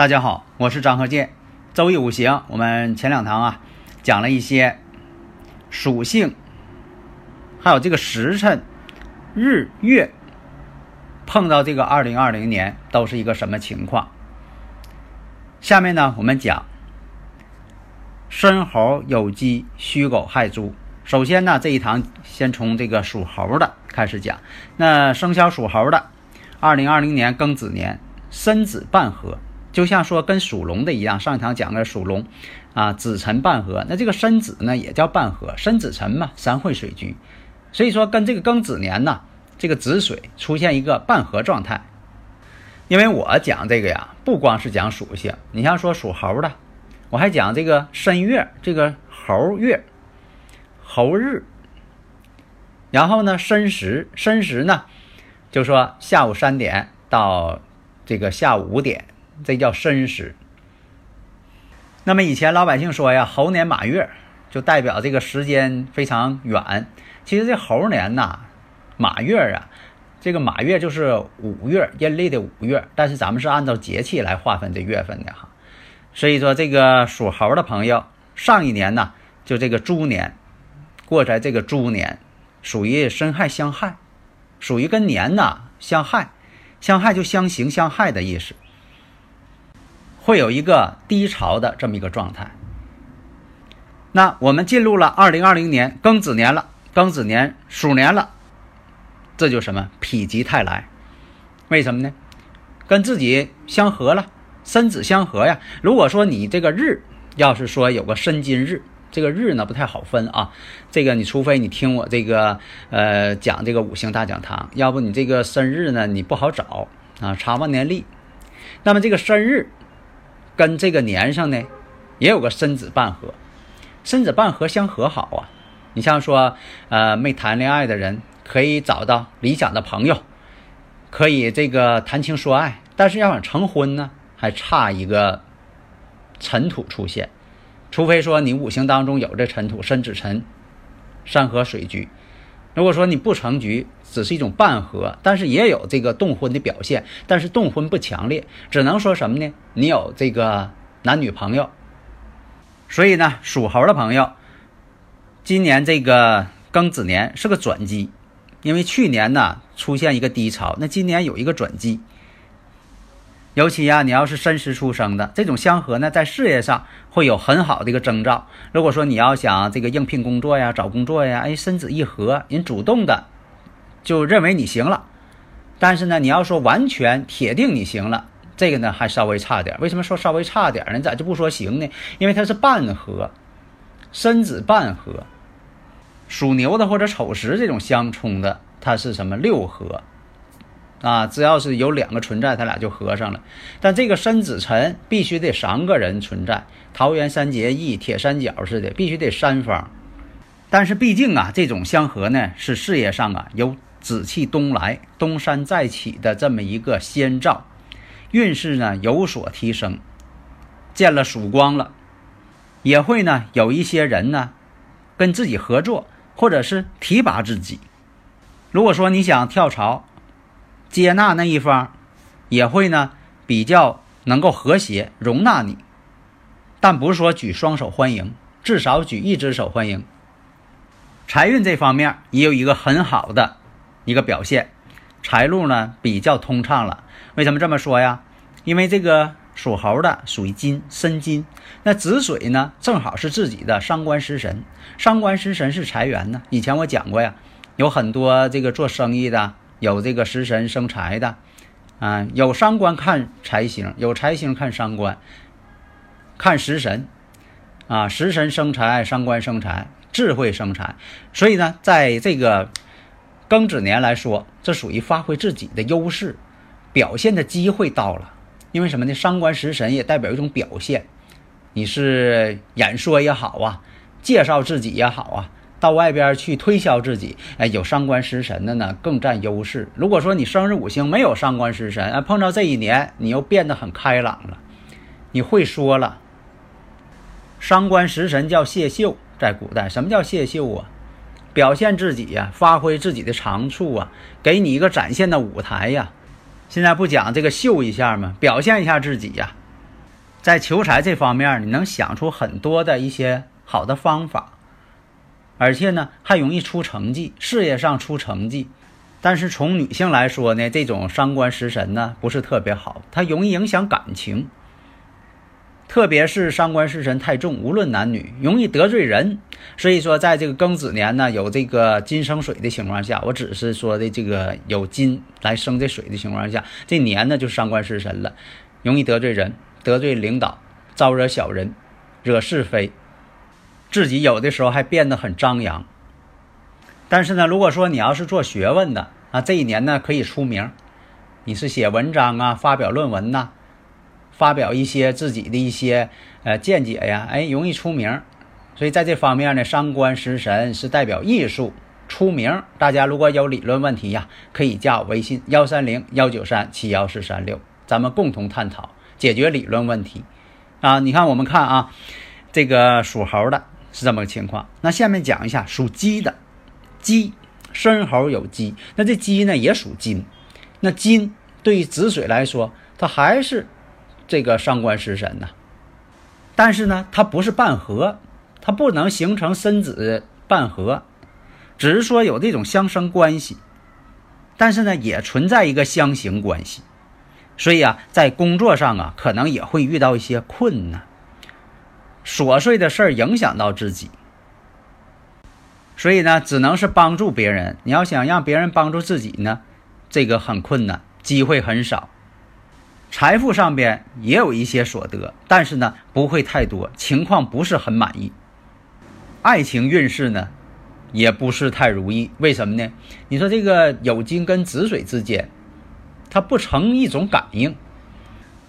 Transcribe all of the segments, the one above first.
大家好，我是张和建。周易五行，我们前两堂啊讲了一些属性，还有这个时辰、日月碰到这个二零二零年都是一个什么情况。下面呢，我们讲申猴酉鸡戌狗亥猪。首先呢，这一堂先从这个属猴的开始讲。那生肖属猴的，二零二零年庚子年申子半合。就像说跟属龙的一样，上一堂讲的属龙，啊子辰半合，那这个申子呢也叫半合，申子辰嘛，三会水局，所以说跟这个庚子年呢，这个子水出现一个半合状态。因为我讲这个呀，不光是讲属性，你像说属猴的，我还讲这个申月，这个猴月、猴日，然后呢申时，申时呢，就说下午三点到这个下午五点。这叫申时。那么以前老百姓说呀，猴年马月就代表这个时间非常远。其实这猴年呐，马月啊，这个马月就是五月，阴历的五月。但是咱们是按照节气来划分这月份的哈。所以说这个属猴的朋友，上一年呢，就这个猪年，过在这个猪年，属于申亥相害，属于跟年呐相害，相害就相刑相害的意思。会有一个低潮的这么一个状态。那我们进入了二零二零年庚子年了，庚子年鼠年了，这就什么否极泰来？为什么呢？跟自己相合了，申子相合呀。如果说你这个日要是说有个申金日，这个日呢不太好分啊。这个你除非你听我这个呃讲这个五行大讲堂，要不你这个生日呢你不好找啊，查万年历。那么这个生日。跟这个年上呢，也有个申子半合，申子半合相合好啊。你像说，呃，没谈恋爱的人可以找到理想的朋友，可以这个谈情说爱。但是要想成婚呢，还差一个尘土出现，除非说你五行当中有这尘土，申子辰，山河水局。如果说你不成局，只是一种半合，但是也有这个动婚的表现，但是动婚不强烈，只能说什么呢？你有这个男女朋友。所以呢，属猴的朋友，今年这个庚子年是个转机，因为去年呢出现一个低潮，那今年有一个转机。尤其呀，你要是申时出生的这种相合呢，在事业上会有很好的一个征兆。如果说你要想这个应聘工作呀、找工作呀，哎，申子一合，人主动的就认为你行了。但是呢，你要说完全铁定你行了，这个呢还稍微差点。为什么说稍微差点呢？咋就不说行呢？因为它是半合，申子半合，属牛的或者丑时这种相冲的，它是什么六合。啊，只要是有两个存在，他俩就合上了。但这个申子辰必须得三个人存在，桃园三结义、铁三角似的，必须得三方。但是毕竟啊，这种相合呢，是事业上啊有紫气东来、东山再起的这么一个先兆，运势呢有所提升，见了曙光了，也会呢有一些人呢跟自己合作，或者是提拔自己。如果说你想跳槽，接纳那一方，也会呢比较能够和谐容纳你，但不是说举双手欢迎，至少举一只手欢迎。财运这方面也有一个很好的一个表现，财路呢比较通畅了。为什么这么说呀？因为这个属猴的属于金申金，那子水呢正好是自己的伤官食神，伤官食神是财源呢。以前我讲过呀，有很多这个做生意的。有这个食神生财的，啊，有伤官看财星，有财星看伤官，看食神，啊，食神生财，伤官生财，智慧生财。所以呢，在这个庚子年来说，这属于发挥自己的优势，表现的机会到了。因为什么呢？伤官食神也代表一种表现，你是演说也好啊，介绍自己也好啊。到外边去推销自己，哎，有伤官食神的呢，更占优势。如果说你生日五行没有伤官食神，哎，碰到这一年，你又变得很开朗了，你会说了。伤官食神叫谢秀，在古代，什么叫谢秀啊？表现自己呀，发挥自己的长处啊，给你一个展现的舞台呀。现在不讲这个秀一下吗？表现一下自己呀，在求财这方面，你能想出很多的一些好的方法。而且呢，还容易出成绩，事业上出成绩。但是从女性来说呢，这种伤官食神呢不是特别好，它容易影响感情。特别是伤官食神太重，无论男女，容易得罪人。所以说，在这个庚子年呢，有这个金生水的情况下，我只是说的这个有金来生这水的情况下，这年呢就伤官食神了，容易得罪人，得罪领导，招惹小人，惹是非。自己有的时候还变得很张扬，但是呢，如果说你要是做学问的啊，这一年呢可以出名，你是写文章啊，发表论文呐，发表一些自己的一些呃见解呀，哎，容易出名。所以在这方面呢，伤官食神是代表艺术出名。大家如果有理论问题呀，可以加我微信幺三零幺九三七幺四三六，咱们共同探讨解决理论问题啊。你看，我们看啊，这个属猴的。是这么个情况。那下面讲一下属鸡的，鸡申猴有鸡，那这鸡呢也属金。那金对于子水来说，它还是这个伤官食神呐。但是呢，它不是半合，它不能形成申子半合，只是说有这种相生关系。但是呢，也存在一个相刑关系，所以啊，在工作上啊，可能也会遇到一些困难。琐碎的事儿影响到自己，所以呢，只能是帮助别人。你要想让别人帮助自己呢，这个很困难，机会很少。财富上边也有一些所得，但是呢，不会太多，情况不是很满意。爱情运势呢，也不是太如意。为什么呢？你说这个酉金跟子水之间，它不成一种感应，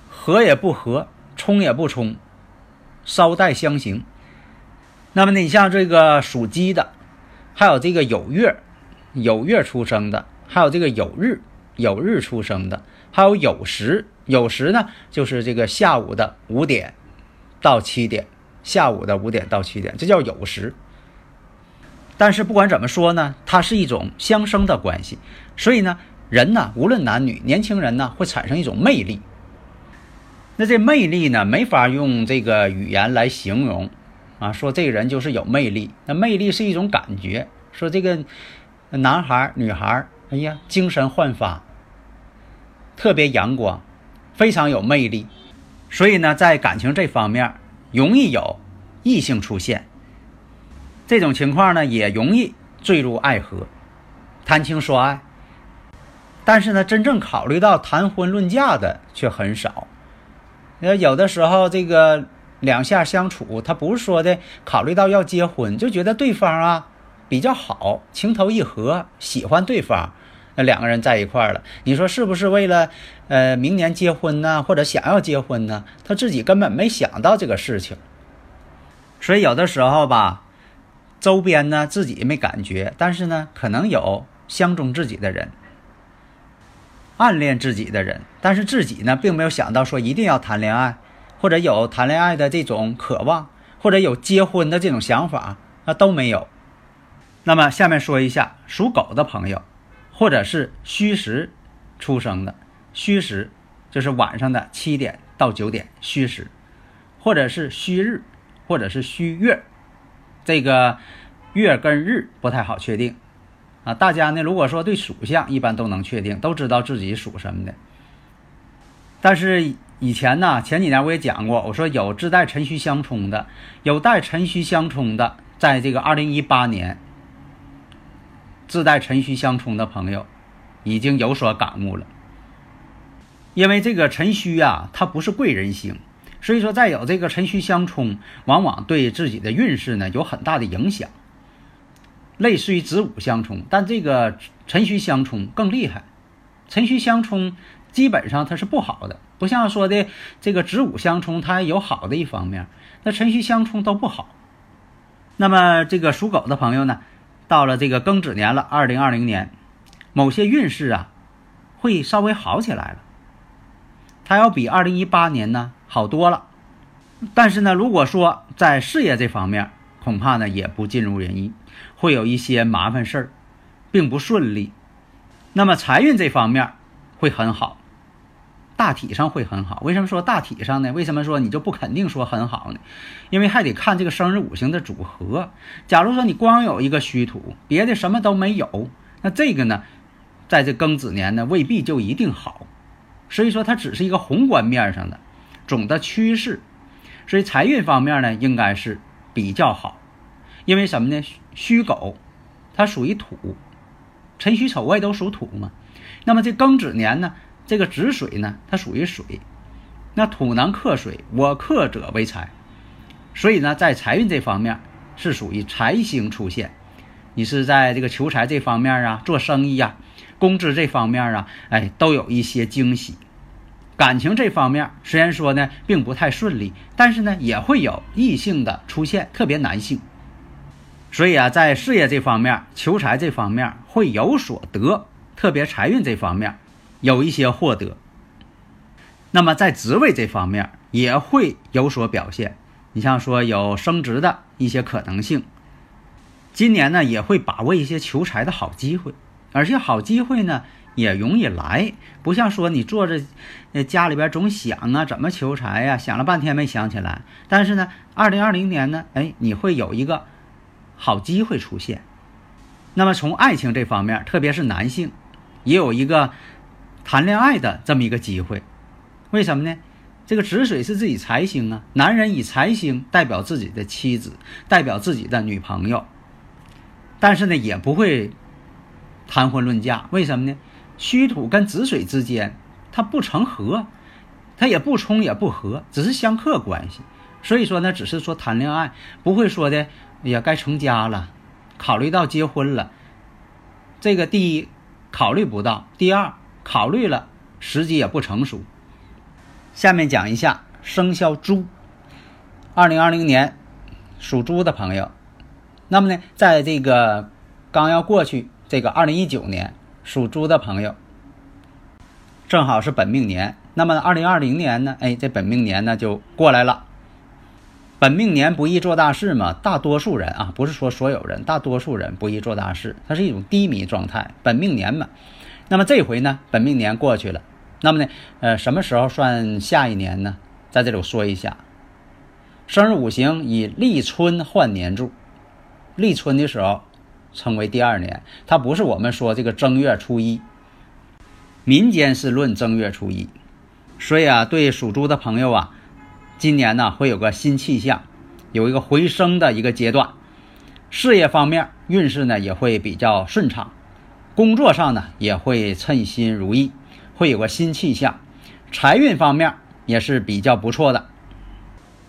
合也不合，冲也不冲。稍带相形，那么你像这个属鸡的，还有这个有月、有月出生的，还有这个有日、有日出生的，还有有时、有时呢，就是这个下午的五点到七点，下午的五点到七点，这叫有时。但是不管怎么说呢，它是一种相生的关系，所以呢，人呢，无论男女，年轻人呢，会产生一种魅力。那这魅力呢，没法用这个语言来形容，啊，说这个人就是有魅力。那魅力是一种感觉，说这个男孩女孩哎呀，精神焕发，特别阳光，非常有魅力。所以呢，在感情这方面，容易有异性出现。这种情况呢，也容易坠入爱河，谈情说爱。但是呢，真正考虑到谈婚论嫁的却很少。呃，有的时候这个两下相处，他不是说的考虑到要结婚，就觉得对方啊比较好，情投意合，喜欢对方，那两个人在一块儿了。你说是不是为了呃明年结婚呢，或者想要结婚呢？他自己根本没想到这个事情。所以有的时候吧，周边呢自己没感觉，但是呢可能有相中自己的人。暗恋自己的人，但是自己呢，并没有想到说一定要谈恋爱，或者有谈恋爱的这种渴望，或者有结婚的这种想法，那都没有。那么下面说一下属狗的朋友，或者是戌时出生的，戌时就是晚上的七点到九点，戌时，或者是戌日，或者是戌月，这个月跟日不太好确定。啊，大家呢，如果说对属相一般都能确定，都知道自己属什么的。但是以前呢，前几年我也讲过，我说有自带辰戌相冲的，有带辰戌相冲的，在这个二零一八年，自带辰戌相冲的朋友已经有所感悟了。因为这个辰戌啊，它不是贵人星，所以说再有这个辰戌相冲，往往对自己的运势呢有很大的影响。类似于子午相冲，但这个辰戌相冲更厉害。辰戌相冲基本上它是不好的，不像说的这个子午相冲，它有好的一方面。那辰戌相冲都不好。那么这个属狗的朋友呢，到了这个庚子年了，二零二零年，某些运势啊会稍微好起来了，它要比二零一八年呢好多了。但是呢，如果说在事业这方面，恐怕呢也不尽如人意。会有一些麻烦事儿，并不顺利。那么财运这方面会很好，大体上会很好。为什么说大体上呢？为什么说你就不肯定说很好呢？因为还得看这个生日五行的组合。假如说你光有一个虚土，别的什么都没有，那这个呢，在这庚子年呢未必就一定好。所以说它只是一个宏观面上的总的趋势。所以财运方面呢，应该是比较好。因为什么呢？戌狗，它属于土，辰戌丑未都属土嘛。那么这庚子年呢，这个子水呢，它属于水，那土能克水，我克者为财，所以呢，在财运这方面是属于财星出现。你是在这个求财这方面啊，做生意呀，工资这方面啊，哎，都有一些惊喜。感情这方面虽然说呢，并不太顺利，但是呢，也会有异性的出现，特别男性。所以啊，在事业这方面、求财这方面会有所得，特别财运这方面有一些获得。那么在职位这方面也会有所表现。你像说有升职的一些可能性。今年呢，也会把握一些求财的好机会，而且好机会呢也容易来，不像说你坐着，家里边总想啊怎么求财呀，想了半天没想起来。但是呢，二零二零年呢，哎，你会有一个。好机会出现，那么从爱情这方面，特别是男性，也有一个谈恋爱的这么一个机会。为什么呢？这个子水是自己财星啊，男人以财星代表自己的妻子，代表自己的女朋友，但是呢，也不会谈婚论嫁。为什么呢？虚土跟子水之间，它不成合，它也不冲也不合，只是相克关系。所以说呢，只是说谈恋爱，不会说的。也，该成家了，考虑到结婚了。这个第一考虑不到，第二考虑了，时机也不成熟。下面讲一下生肖猪，二零二零年属猪的朋友。那么呢，在这个刚要过去这个二零一九年属猪的朋友，正好是本命年。那么二零二零年呢，哎，这本命年呢就过来了。本命年不易做大事嘛，大多数人啊，不是说所有人，大多数人不易做大事，它是一种低迷状态。本命年嘛，那么这回呢，本命年过去了，那么呢，呃，什么时候算下一年呢？在这里我说一下，生日五行以立春换年柱，立春的时候称为第二年，它不是我们说这个正月初一，民间是论正月初一，所以啊，对属猪的朋友啊。今年呢会有个新气象，有一个回升的一个阶段，事业方面运势呢也会比较顺畅，工作上呢也会称心如意，会有个新气象，财运方面也是比较不错的，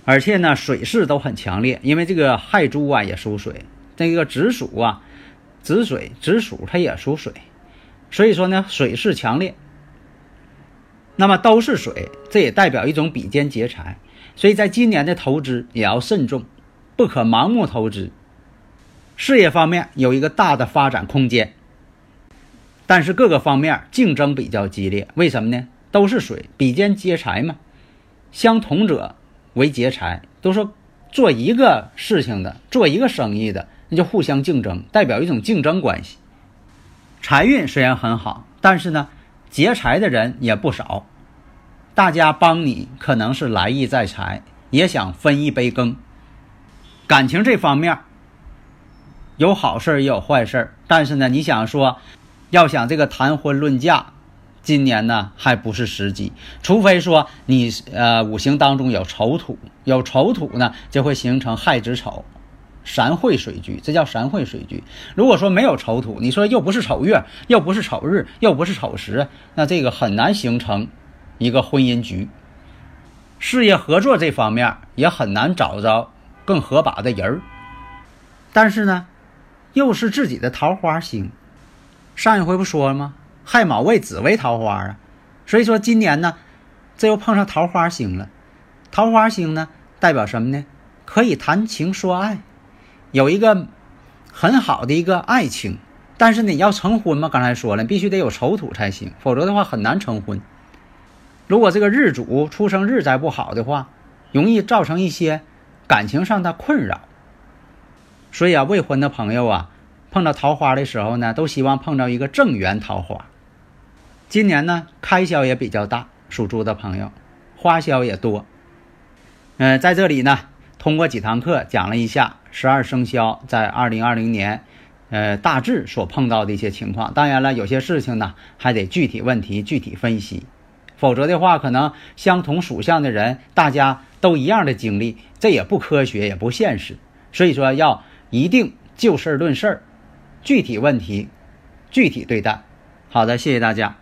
而且呢水势都很强烈，因为这个亥猪啊也属水，这个子鼠啊子水子鼠它也属水，所以说呢水势强烈，那么都是水，这也代表一种比肩劫财。所以在今年的投资也要慎重，不可盲目投资。事业方面有一个大的发展空间，但是各个方面竞争比较激烈。为什么呢？都是水，比肩劫财嘛。相同者为劫财，都说做一个事情的，做一个生意的，那就互相竞争，代表一种竞争关系。财运虽然很好，但是呢，劫财的人也不少。大家帮你可能是来意在财，也想分一杯羹。感情这方面有好事也有坏事但是呢，你想说，要想这个谈婚论嫁，今年呢还不是时机。除非说你呃五行当中有丑土，有丑土呢就会形成亥子丑，三会水局，这叫三会水局。如果说没有丑土，你说又不是丑月，又不是丑日，又不是丑时，那这个很难形成。一个婚姻局，事业合作这方面也很难找着更合把的人儿。但是呢，又是自己的桃花星。上一回不说了吗？亥卯未子为桃花啊，所以说今年呢，这又碰上桃花星了。桃花星呢，代表什么呢？可以谈情说爱，有一个很好的一个爱情。但是你要成婚嘛？刚才说了，必须得有丑土才行，否则的话很难成婚。如果这个日主出生日再不好的话，容易造成一些感情上的困扰。所以啊，未婚的朋友啊，碰到桃花的时候呢，都希望碰到一个正缘桃花。今年呢，开销也比较大，属猪的朋友花销也多。嗯，在这里呢，通过几堂课讲了一下十二生肖在二零二零年。呃，大致所碰到的一些情况，当然了，有些事情呢还得具体问题具体分析，否则的话，可能相同属相的人，大家都一样的经历，这也不科学，也不现实。所以说，要一定就事论事儿，具体问题具体对待。好的，谢谢大家。